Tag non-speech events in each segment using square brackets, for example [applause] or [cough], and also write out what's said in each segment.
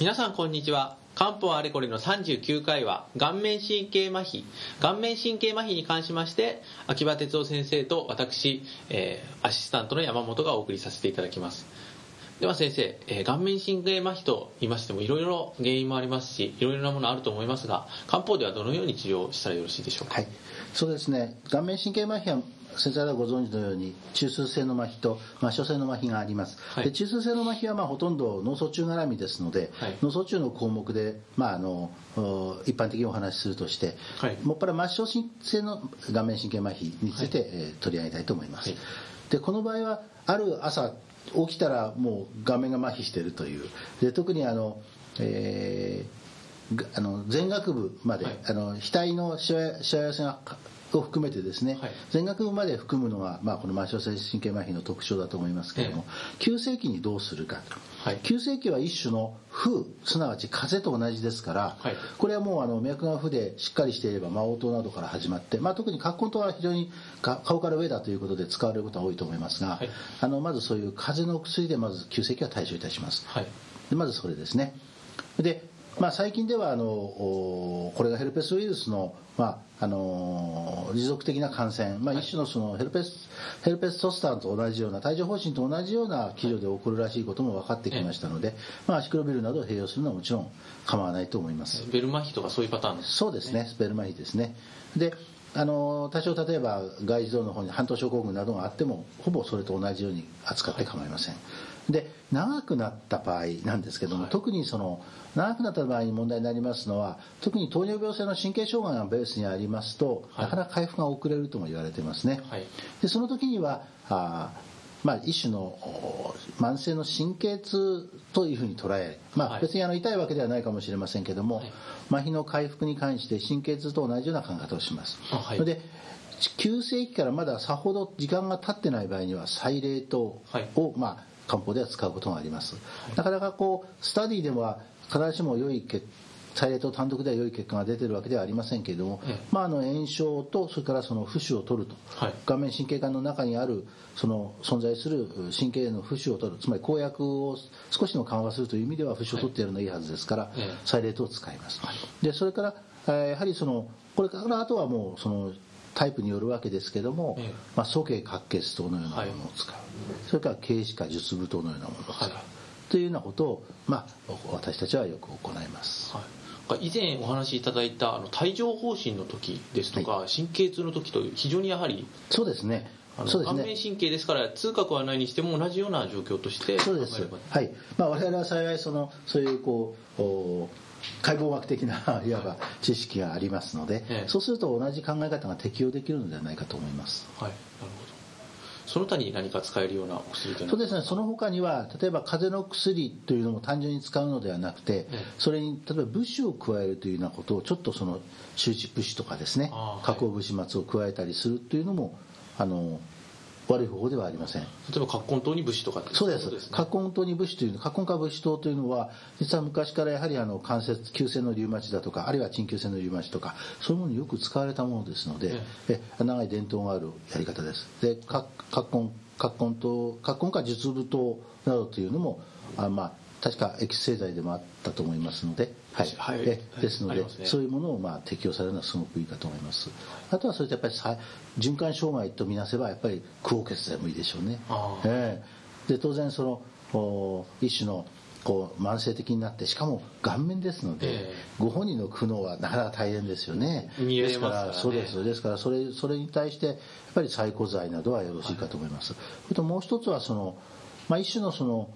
皆さんこんにちは。漢方あれこれの39回は顔面神経麻痺。顔面神経麻痺に関しまして秋葉哲夫先生と私、えーアシスタントの山本がお送りさせていただきます。では先生、えー顔面神経麻痺と言いましてもいろいろ原因もありますしいろいろなものあると思いますが漢方ではどのように治療したらよろしいでしょうか、はい、そうですね。顔面神経麻痺は先生方ご存知のように中枢性の麻痺と末梢性の麻痺があります、はい。で中枢性の麻痺はまあほとんど脳卒中絡みですので、はい。脳卒中の項目で、まあ、あのお一般的にお話しするとして、はい。もっぱら末梢性の顔面神経麻痺について、はい。えー取り上げたいと思います、はい。でこの場合はある朝起きたらもう顔面が麻痺しているという。で特にあの、えーがあの前額部まで、はい。あの額のしわしわ寄せがを含めてですね、はい。前額部まで含むのが、まあ、この末梢性神経麻痺の特徴だと思いますけれども、急性期にどうするか、はい。急性期は一種の風すなわち風邪と同じですから、はい。これはもうあの脈が負でしっかりしていれば魔王糖などから始まって、まあ、特に葛根糖は非常にか顔から上だということで使われることが多いと思いますが、はい。あのまずそういう風邪の薬でまず急性期は対処いたします。はい。でまずそれですね。で、まあ、最近ではあのおこれがヘルペスウイルスの、まああの持続的な感染、まあ、はい一種のそのヘルペスヘルペストスタンと同じような帯状疱疹と同じような基準で起こるらしいことも分かってきましたので、まあ、アシクロビルなどを併用するのはもちろん構わないと思います。ベル麻痺とかそういうパターンですそうですね、スペルマヒですね。で、あの多少例えば外耳道の方に半島症候群などがあっても、ほぼそれと同じように扱って構いません。で、長くなった場合なんですけども、はい。特にその長くなった場合に問題になりますのは、特に糖尿病性の神経障害がベースにありますと、はい。なかなか回復が遅れるとも言われてますね。はい。でその時にはあーまあ、一種のお慢性の神経痛というふうに捉え、まあ、はい。別にあの痛いわけではないかもしれませんけども、はい。麻痺の回復に関して神経痛と同じような考え方をします。あはい。それで急性期からまださほど時間が経ってない場合には再冷凍はい。を、まあ、漢方では使うことがあります、なかなかこうスタディでは必ずしも良い結再冷凍単独では良い結果が出てるわけではありませんけれども、ええ。まあ、あの炎症とそれからその浮腫を取ると、はい。顔面神経管の中にあるその存在する神経の浮腫を取るつまり公約を少しでも緩和するという意味では浮腫を取ってやるのがいいはずですから、ええ。再冷凍を使います、でそれからえーやはりそのこれからあとはもうそのタイプによるわけですけども、ええ。まあ、素形滑血糖のようなものを使う、それから軽視化術部糖のようなものを使う、はい。というようなことを、まあ、私たちはよく行います。はい、以前お話しいただいたあの帯状疱疹の時ですとか、神経痛の時と非常にやはりそうですね。そうです顔面ね神経ですから痛覚はないにしても同じような状況としてそうです。はい。まあ、我々は幸いそのそういうこうお解剖学的な [laughs] いわば知識がありますので、ええ。そうすると同じ考え方が適用できるのではないかと思います。はいなるほど。その他に何か使えるようなお薬というのは？そうですね、その他には、例えば風邪の薬というのも単純に使うのではなくてええ、それに例えば物資を加えるというようなことを、ちょっとその周知物資とかですね加工物資末を加えたりするというのも、あの悪い方法ではありません。例えば葛根糖に物資とかそうです。葛根糖に物資というの葛根化物資糖というのは実は昔からやはりあの関節急性のリウマチだとかあるいは鎮急性のリウマチとかそういうものによく使われたものですので、え長い伝統があるやり方です。でか葛根葛根糖葛根化術部糖などというのもあまあ確かエキス製剤でもあったと思いますので、はい。はい。えですので、ね。そういうものをまあ適用されるのはすごくいいかと思いますあとはそれとやっぱりさ循環障害とみなせばやっぱりクオ血剤もいいでしょうね。ええ。で当然そのお一種のこう慢性的になってしかも顔面ですので、ええ。ご本人の苦悩はなかなか大変ですよね。見えですからますからねそうです。ですからそれそれに対してやっぱり細工剤などはよろしいかと思います、それともう一つはその、まあ、一種のその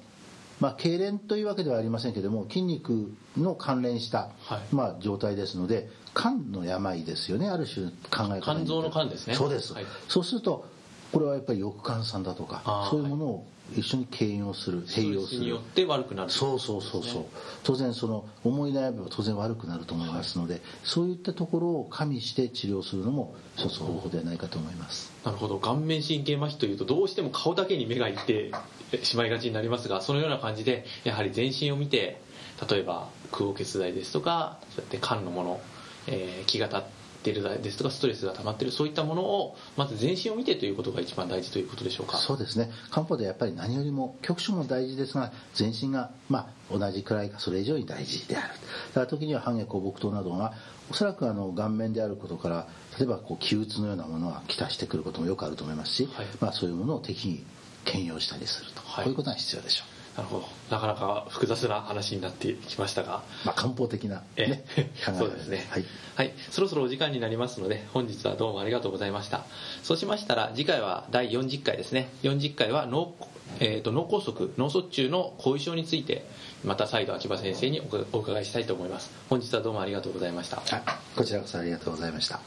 まあ、痙攣というわけではありませんけれども筋肉の関連した、はい。まあ、状態ですので肝の病ですよねある種考え方に肝臓の肝ですね。そうです、はい。そうするとこれはやっぱり翼肝酸だとかそういうものを一緒に兼用する併用する。によって悪くなるそうそうそうそう。当然その思い悩みは当然悪くなると思いますので、そういったところを加味して治療するのも一つ方法ではないかと思います。なるほど。顔面神経麻痺というとどうしても顔だけに目がいって [laughs] しまいがちになりますがそのような感じでやはり全身を見て例えば空黄血剤ですとかそうやって肝のもの、えー気が立ってるですとかストレスが溜まってるそういったものをまず全身を見てということが一番大事ということでしょうか？そうですね。漢方でやっぱり何よりも局所も大事ですが全身がまあ同じくらいかそれ以上に大事である。だから時には半月香木糖などがおそらくあの顔面であることから例えばこう気鬱のようなものがきたしてくることもよくあると思いますし、はい、まあ、そういうものを適宜兼用したりすると、はい、こういうことが必要でしょうなるほど。なかなか複雑な話になってきましたが、まあ、漢方的な、ね、そうですね、はい、はい、そろそろお時間になりますので本日はどうもありがとうございました。そうしましたら次回は第40回ですね。40回は脳,、えーと、脳梗塞脳卒中の後遺症についてまた再度秋葉先生にお伺いしたいと思います。本日はどうもありがとうございました。こちらこそありがとうございました